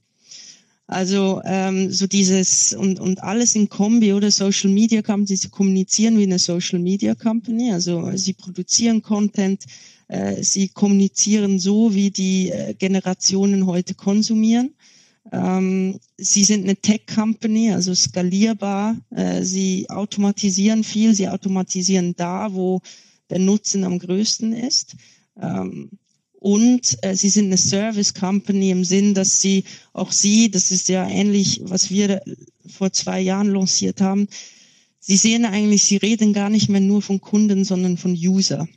Also ähm, so dieses und, und alles in Kombi oder Social Media Company, sie kommunizieren wie eine Social Media Company, also sie produzieren Content, äh, sie kommunizieren so, wie die äh, Generationen heute konsumieren. Ähm, sie sind eine Tech Company, also skalierbar, äh, sie automatisieren viel, sie automatisieren da, wo der Nutzen am größten ist. Ähm, und äh, sie sind eine Service Company im Sinn, dass sie auch sie, das ist ja ähnlich, was wir vor zwei Jahren lanciert haben, sie sehen eigentlich, sie reden gar nicht mehr nur von Kunden, sondern von User.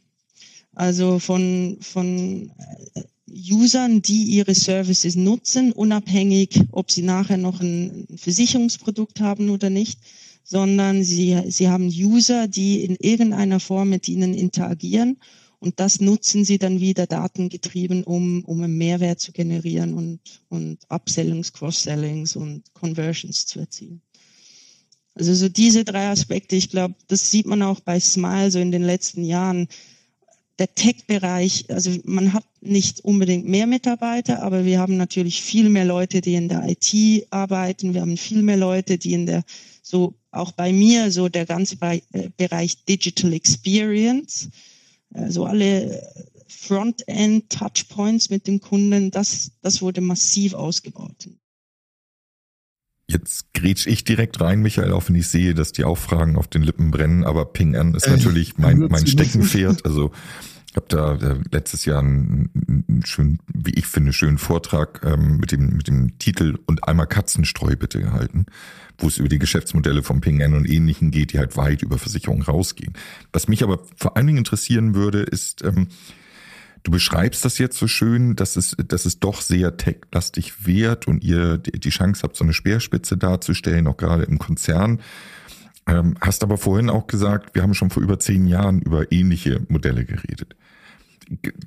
Also von, von äh, Usern, die ihre Services nutzen, unabhängig, ob sie nachher noch ein Versicherungsprodukt haben oder nicht, sondern sie, sie haben User, die in irgendeiner Form mit ihnen interagieren und das nutzen sie dann wieder datengetrieben, um, um einen Mehrwert zu generieren und, und Upsellings, Cross-Sellings und Conversions zu erzielen. Also so diese drei Aspekte, ich glaube, das sieht man auch bei Smile so in den letzten Jahren. Der Tech-Bereich, also man hat nicht unbedingt mehr Mitarbeiter, aber wir haben natürlich viel mehr Leute, die in der IT arbeiten. Wir haben viel mehr Leute, die in der, so auch bei mir, so der ganze äh, Bereich Digital Experience also alle Frontend-Touchpoints mit dem Kunden, das, das wurde massiv ausgebaut. Jetzt grätsch ich direkt rein, Michael, auch wenn ich sehe, dass die Auffragen auf den Lippen brennen, aber Ping An ist äh, natürlich mein, mein Steckenpferd. Also habe da äh, letztes Jahr einen, einen schönen, wie ich finde, schönen Vortrag ähm, mit, dem, mit dem Titel und einmal Katzenstreu bitte gehalten wo es über die Geschäftsmodelle von Ping An und ähnlichen geht, die halt weit über Versicherungen rausgehen. Was mich aber vor allen Dingen interessieren würde, ist, ähm, du beschreibst das jetzt so schön, dass es, dass es doch sehr tech-lastig wird und ihr die Chance habt, so eine Speerspitze darzustellen, auch gerade im Konzern. Ähm, hast aber vorhin auch gesagt, wir haben schon vor über zehn Jahren über ähnliche Modelle geredet.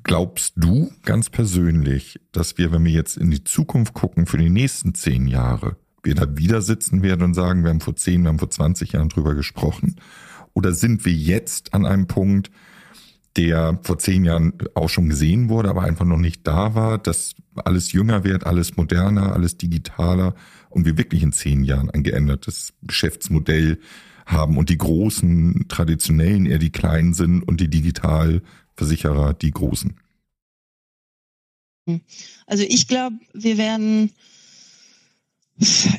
Glaubst du ganz persönlich, dass wir, wenn wir jetzt in die Zukunft gucken, für die nächsten zehn Jahre, wir da wieder sitzen werden und sagen, wir haben vor 10, wir haben vor 20 Jahren drüber gesprochen? Oder sind wir jetzt an einem Punkt, der vor zehn Jahren auch schon gesehen wurde, aber einfach noch nicht da war, dass alles jünger wird, alles moderner, alles digitaler und wir wirklich in zehn Jahren ein geändertes Geschäftsmodell haben und die großen traditionellen eher die kleinen sind und die Digitalversicherer die großen? Also ich glaube, wir werden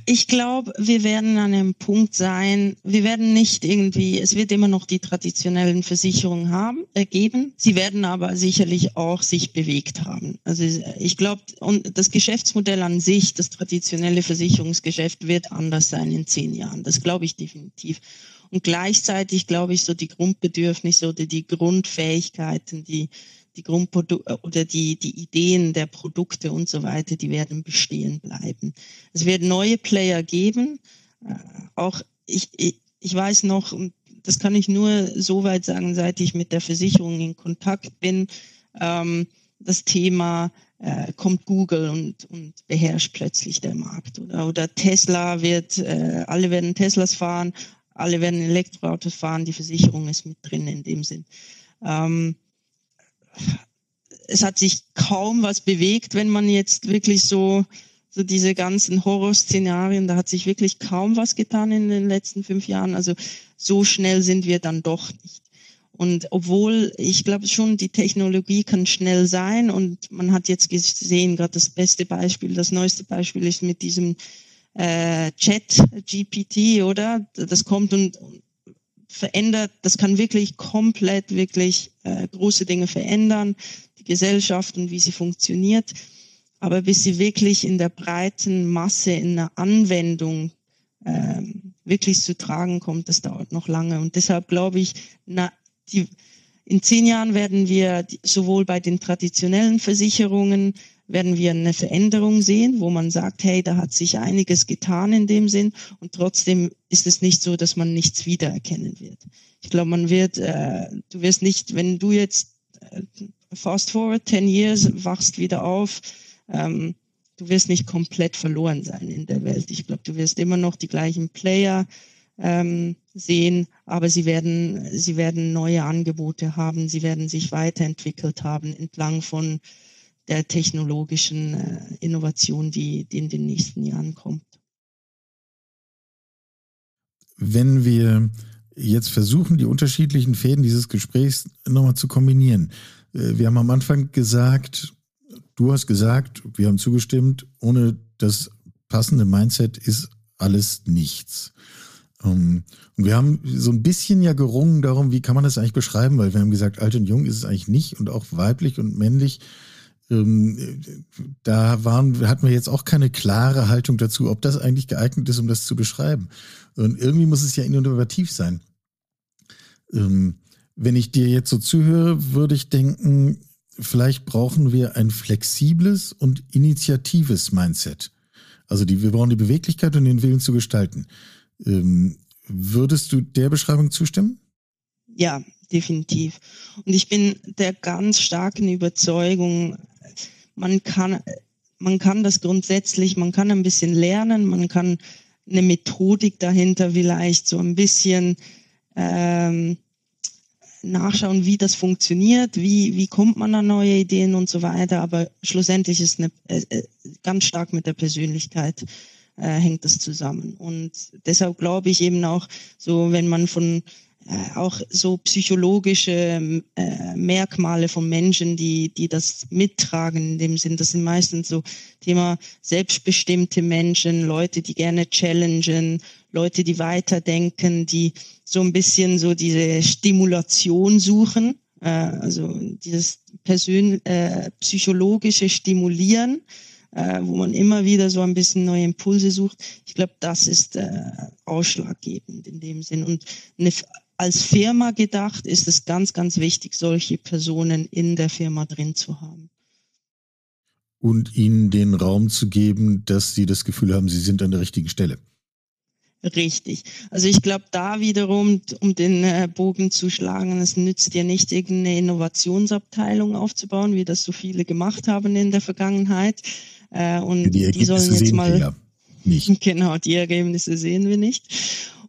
ich glaube, wir werden an einem Punkt sein, wir werden nicht irgendwie, es wird immer noch die traditionellen Versicherungen haben, äh, geben. Sie werden aber sicherlich auch sich bewegt haben. Also ich glaube, und das Geschäftsmodell an sich, das traditionelle Versicherungsgeschäft wird anders sein in zehn Jahren. Das glaube ich definitiv. Und gleichzeitig glaube ich, so die Grundbedürfnisse oder die Grundfähigkeiten, die die Grundprodukte oder die, die Ideen der Produkte und so weiter, die werden bestehen bleiben. Es wird neue Player geben. Äh, auch ich, ich, ich weiß noch, das kann ich nur so weit sagen, seit ich mit der Versicherung in Kontakt bin, ähm, das Thema äh, kommt Google und, und beherrscht plötzlich der Markt. Oder, oder Tesla wird, äh, alle werden Teslas fahren, alle werden Elektroautos fahren, die Versicherung ist mit drin in dem Sinn. Ähm, es hat sich kaum was bewegt, wenn man jetzt wirklich so, so diese ganzen Horrorszenarien, da hat sich wirklich kaum was getan in den letzten fünf Jahren. Also so schnell sind wir dann doch nicht. Und obwohl ich glaube schon, die Technologie kann schnell sein und man hat jetzt gesehen, gerade das beste Beispiel, das neueste Beispiel ist mit diesem äh, Chat GPT, oder? Das kommt und verändert, das kann wirklich komplett, wirklich äh, große Dinge verändern, die Gesellschaft und wie sie funktioniert. Aber bis sie wirklich in der breiten Masse, in der Anwendung ähm, wirklich zu tragen kommt, das dauert noch lange. Und deshalb glaube ich, na, die, in zehn Jahren werden wir sowohl bei den traditionellen Versicherungen werden wir eine Veränderung sehen, wo man sagt, hey, da hat sich einiges getan in dem Sinn und trotzdem ist es nicht so, dass man nichts wiedererkennen wird. Ich glaube, man wird, äh, du wirst nicht, wenn du jetzt äh, fast forward 10 years wachst wieder auf, ähm, du wirst nicht komplett verloren sein in der Welt. Ich glaube, du wirst immer noch die gleichen Player ähm, sehen, aber sie werden, sie werden neue Angebote haben, sie werden sich weiterentwickelt haben entlang von der technologischen äh, Innovation, die, die in den nächsten Jahren kommt. Wenn wir jetzt versuchen, die unterschiedlichen Fäden dieses Gesprächs nochmal zu kombinieren. Äh, wir haben am Anfang gesagt, du hast gesagt, wir haben zugestimmt, ohne das passende Mindset ist alles nichts. Um, und wir haben so ein bisschen ja gerungen darum, wie kann man das eigentlich beschreiben, weil wir haben gesagt, alt und jung ist es eigentlich nicht und auch weiblich und männlich. Ähm, da waren, hatten wir jetzt auch keine klare Haltung dazu, ob das eigentlich geeignet ist, um das zu beschreiben. Und irgendwie muss es ja innovativ sein. Ähm, wenn ich dir jetzt so zuhöre, würde ich denken, vielleicht brauchen wir ein flexibles und initiatives Mindset. Also die, wir brauchen die Beweglichkeit und den Willen zu gestalten. Ähm, würdest du der Beschreibung zustimmen? Ja, definitiv. Und ich bin der ganz starken Überzeugung, man kann, man kann das grundsätzlich, man kann ein bisschen lernen, man kann eine Methodik dahinter vielleicht so ein bisschen ähm, nachschauen, wie das funktioniert, wie, wie kommt man an neue Ideen und so weiter. Aber schlussendlich ist eine, äh, äh ganz stark mit der Persönlichkeit äh, hängt das zusammen. Und deshalb glaube ich eben auch, so wenn man von auch so psychologische äh, Merkmale von Menschen, die, die das mittragen in dem Sinn. Das sind meistens so Thema selbstbestimmte Menschen, Leute, die gerne challengen, Leute, die weiterdenken, die so ein bisschen so diese Stimulation suchen, äh, also dieses persön äh, psychologische Stimulieren äh, wo man immer wieder so ein bisschen neue Impulse sucht. Ich glaube, das ist äh, ausschlaggebend in dem Sinn. Und eine, als Firma gedacht ist es ganz, ganz wichtig, solche Personen in der Firma drin zu haben. Und ihnen den Raum zu geben, dass sie das Gefühl haben, sie sind an der richtigen Stelle. Richtig. Also ich glaube, da wiederum, um den äh, Bogen zu schlagen, es nützt dir nicht, irgendeine Innovationsabteilung aufzubauen, wie das so viele gemacht haben in der Vergangenheit, äh, und die, die sollen jetzt mal. Ja nicht. Genau, die Ergebnisse sehen wir nicht.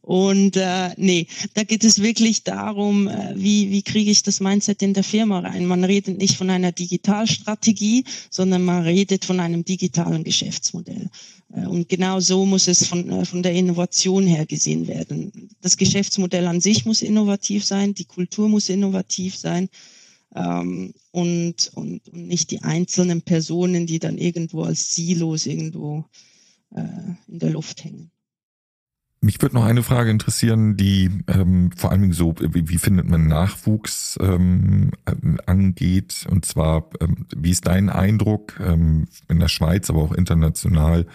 Und äh, nee, da geht es wirklich darum, äh, wie, wie kriege ich das Mindset in der Firma rein. Man redet nicht von einer Digitalstrategie, sondern man redet von einem digitalen Geschäftsmodell. Äh, und genau so muss es von, äh, von der Innovation her gesehen werden. Das Geschäftsmodell an sich muss innovativ sein, die Kultur muss innovativ sein ähm, und, und, und nicht die einzelnen Personen, die dann irgendwo als Silos irgendwo äh, in der Luft hängen. Mich würde noch eine Frage interessieren, die ähm, vor allen Dingen so, wie, wie findet man Nachwuchs ähm, angeht. Und zwar, ähm, wie ist dein Eindruck ähm, in der Schweiz, aber auch international?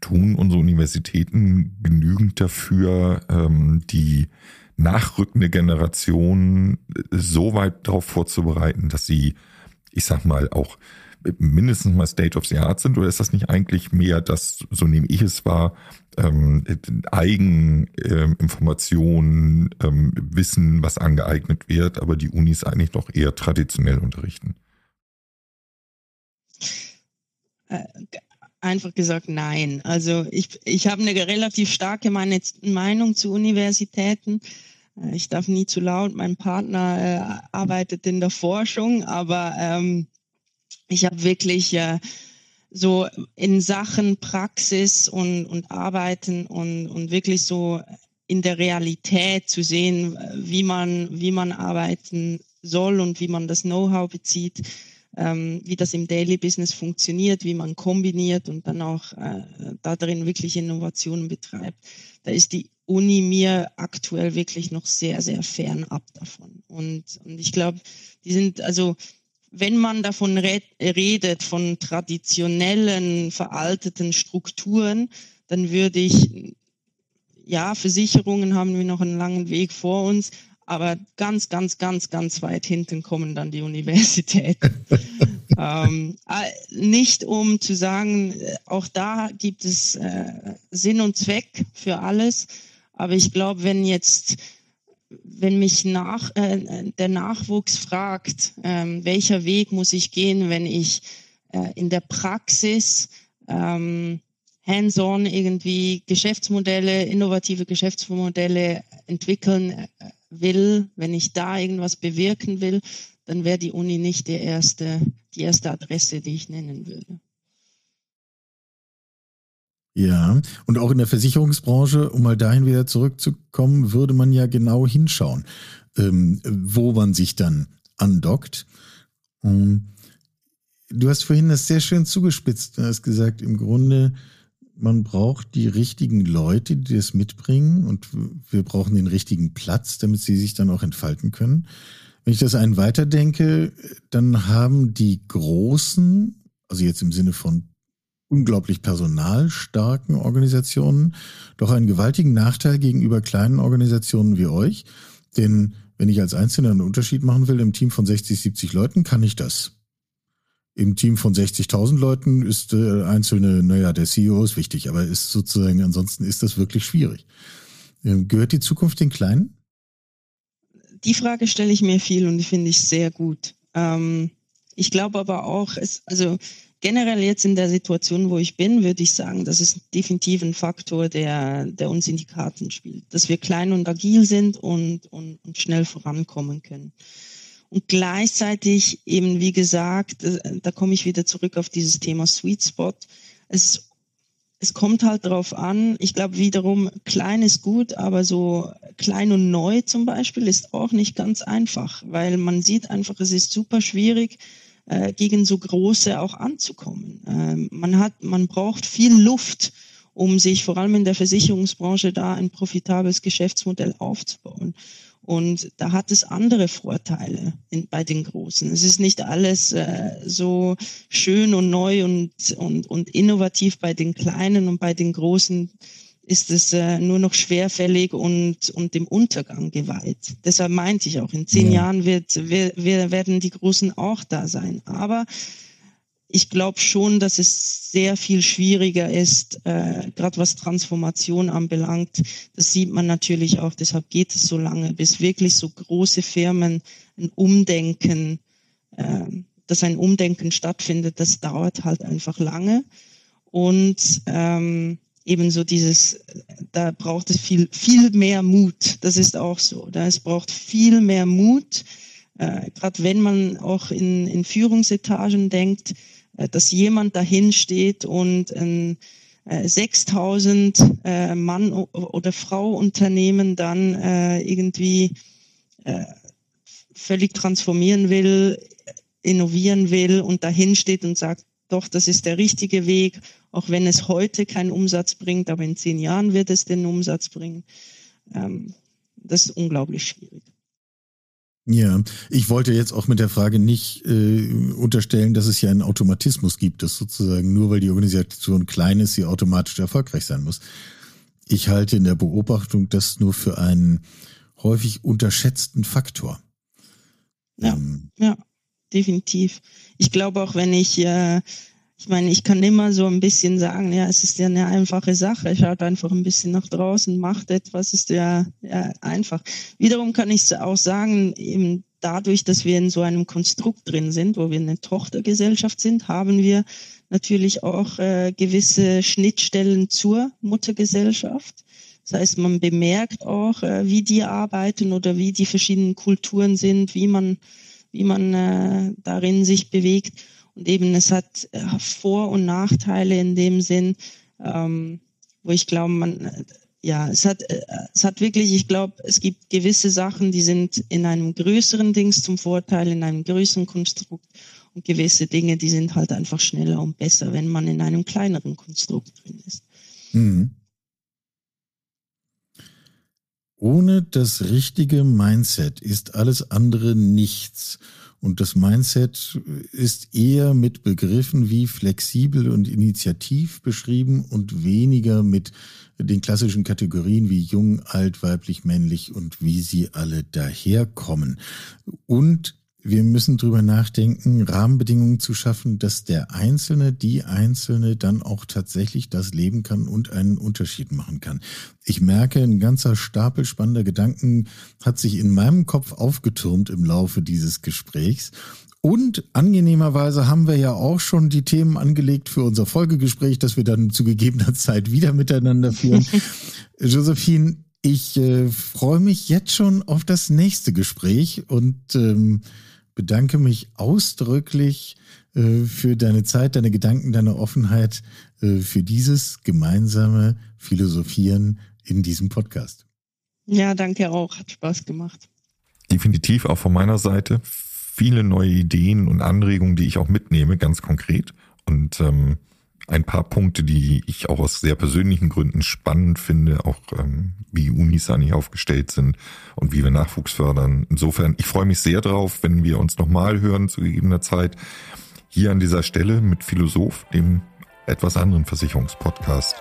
Tun unsere Universitäten genügend dafür, ähm, die nachrückende Generation so weit darauf vorzubereiten, dass sie, ich sag mal, auch mindestens mal State of the Art sind? Oder ist das nicht eigentlich mehr das, so nehme ich es wahr, ähm, Eigeninformationen, ähm, ähm, Wissen, was angeeignet wird, aber die Unis eigentlich doch eher traditionell unterrichten? Äh, einfach gesagt nein. Also ich, ich habe eine relativ starke Meinung zu Universitäten. Äh, ich darf nie zu laut. Mein Partner äh, arbeitet in der Forschung, aber ähm, ich habe wirklich äh, so in Sachen Praxis und, und Arbeiten und, und wirklich so in der Realität zu sehen, wie man, wie man arbeiten soll und wie man das Know-how bezieht, ähm, wie das im Daily Business funktioniert, wie man kombiniert und dann auch äh, da drin wirklich Innovationen betreibt. Da ist die Uni mir aktuell wirklich noch sehr, sehr fernab davon. Und, und ich glaube, die sind also wenn man davon redet, von traditionellen, veralteten Strukturen, dann würde ich, ja, Versicherungen haben wir noch einen langen Weg vor uns, aber ganz, ganz, ganz, ganz weit hinten kommen dann die Universitäten. ähm, äh, nicht um zu sagen, äh, auch da gibt es äh, Sinn und Zweck für alles, aber ich glaube, wenn jetzt wenn mich nach, äh, der Nachwuchs fragt, ähm, welcher Weg muss ich gehen, wenn ich äh, in der Praxis ähm, hands-on irgendwie Geschäftsmodelle, innovative Geschäftsmodelle entwickeln äh, will, wenn ich da irgendwas bewirken will, dann wäre die Uni nicht die erste, die erste Adresse, die ich nennen würde. Ja, und auch in der Versicherungsbranche, um mal dahin wieder zurückzukommen, würde man ja genau hinschauen, ähm, wo man sich dann andockt. Ähm, du hast vorhin das sehr schön zugespitzt. Du hast gesagt, im Grunde, man braucht die richtigen Leute, die das mitbringen und wir brauchen den richtigen Platz, damit sie sich dann auch entfalten können. Wenn ich das einen weiterdenke, dann haben die Großen, also jetzt im Sinne von unglaublich personalstarken Organisationen doch einen gewaltigen Nachteil gegenüber kleinen Organisationen wie euch. Denn wenn ich als Einzelner einen Unterschied machen will im Team von 60, 70 Leuten, kann ich das. Im Team von 60.000 Leuten ist äh, einzelne, naja, der CEO ist wichtig, aber ist sozusagen, ansonsten ist das wirklich schwierig. Ähm, gehört die Zukunft den Kleinen? Die Frage stelle ich mir viel und die finde ich sehr gut. Ähm, ich glaube aber auch, es, also generell jetzt in der Situation, wo ich bin, würde ich sagen, das ist definitiv ein Faktor, der, der uns in die Karten spielt. Dass wir klein und agil sind und, und, und schnell vorankommen können. Und gleichzeitig eben, wie gesagt, äh, da komme ich wieder zurück auf dieses Thema Sweet Spot. Es, es kommt halt darauf an, ich glaube wiederum, klein ist gut, aber so klein und neu zum Beispiel ist auch nicht ganz einfach, weil man sieht einfach, es ist super schwierig, äh, gegen so große auch anzukommen. Ähm, man hat, man braucht viel Luft, um sich vor allem in der Versicherungsbranche da ein profitables Geschäftsmodell aufzubauen. Und da hat es andere Vorteile in, bei den Großen. Es ist nicht alles äh, so schön und neu und, und, und innovativ bei den Kleinen und bei den Großen ist es äh, nur noch schwerfällig und, und dem Untergang geweiht. Deshalb meinte ich auch, in zehn ja. Jahren wird, wir, wir werden die Großen auch da sein. Aber ich glaube schon, dass es sehr viel schwieriger ist, äh, gerade was Transformation anbelangt. Das sieht man natürlich auch, deshalb geht es so lange, bis wirklich so große Firmen ein Umdenken, äh, dass ein Umdenken stattfindet, das dauert halt einfach lange. Und ähm, ebenso dieses, da braucht es viel, viel mehr Mut. Das ist auch so. Da es braucht viel mehr Mut, äh, gerade wenn man auch in, in Führungsetagen denkt, äh, dass jemand dahin steht und ein äh, 6000 äh, Mann oder Frau Unternehmen dann äh, irgendwie äh, völlig transformieren will, innovieren will und dahin steht und sagt, doch, das ist der richtige Weg, auch wenn es heute keinen Umsatz bringt, aber in zehn Jahren wird es den Umsatz bringen. Ähm, das ist unglaublich schwierig. Ja, ich wollte jetzt auch mit der Frage nicht äh, unterstellen, dass es ja einen Automatismus gibt, dass sozusagen nur weil die Organisation klein ist, sie automatisch erfolgreich sein muss. Ich halte in der Beobachtung das nur für einen häufig unterschätzten Faktor. Ja, ähm, ja definitiv. Ich glaube auch, wenn ich, äh, ich meine, ich kann immer so ein bisschen sagen, ja, es ist ja eine einfache Sache. Schaut einfach ein bisschen nach draußen, macht etwas, ist ja, ja einfach. Wiederum kann ich auch sagen, eben dadurch, dass wir in so einem Konstrukt drin sind, wo wir eine Tochtergesellschaft sind, haben wir natürlich auch äh, gewisse Schnittstellen zur Muttergesellschaft. Das heißt, man bemerkt auch, äh, wie die arbeiten oder wie die verschiedenen Kulturen sind, wie man, wie man äh, darin sich bewegt. Und eben, es hat äh, Vor- und Nachteile in dem Sinn, ähm, wo ich glaube, man, ja, es hat, äh, es hat wirklich, ich glaube, es gibt gewisse Sachen, die sind in einem größeren Dings zum Vorteil, in einem größeren Konstrukt und gewisse Dinge, die sind halt einfach schneller und besser, wenn man in einem kleineren Konstrukt drin ist. Mhm. Ohne das richtige Mindset ist alles andere nichts. Und das Mindset ist eher mit Begriffen wie flexibel und initiativ beschrieben und weniger mit den klassischen Kategorien wie jung, alt, weiblich, männlich und wie sie alle daherkommen. Und wir müssen drüber nachdenken, Rahmenbedingungen zu schaffen, dass der Einzelne, die Einzelne dann auch tatsächlich das leben kann und einen Unterschied machen kann. Ich merke, ein ganzer Stapel spannender Gedanken hat sich in meinem Kopf aufgetürmt im Laufe dieses Gesprächs. Und angenehmerweise haben wir ja auch schon die Themen angelegt für unser Folgegespräch, das wir dann zu gegebener Zeit wieder miteinander führen. Josephine, ich äh, freue mich jetzt schon auf das nächste Gespräch und ähm, bedanke mich ausdrücklich äh, für deine Zeit, deine Gedanken, deine Offenheit, äh, für dieses gemeinsame Philosophieren in diesem Podcast. Ja, danke auch. Hat Spaß gemacht. Definitiv auch von meiner Seite viele neue Ideen und Anregungen, die ich auch mitnehme, ganz konkret. Und ähm, ein paar Punkte, die ich auch aus sehr persönlichen Gründen spannend finde, auch ähm, wie Unis eigentlich aufgestellt sind und wie wir Nachwuchs fördern. Insofern, ich freue mich sehr drauf, wenn wir uns nochmal hören zu gegebener Zeit. Hier an dieser Stelle mit Philosoph, dem etwas anderen Versicherungspodcast.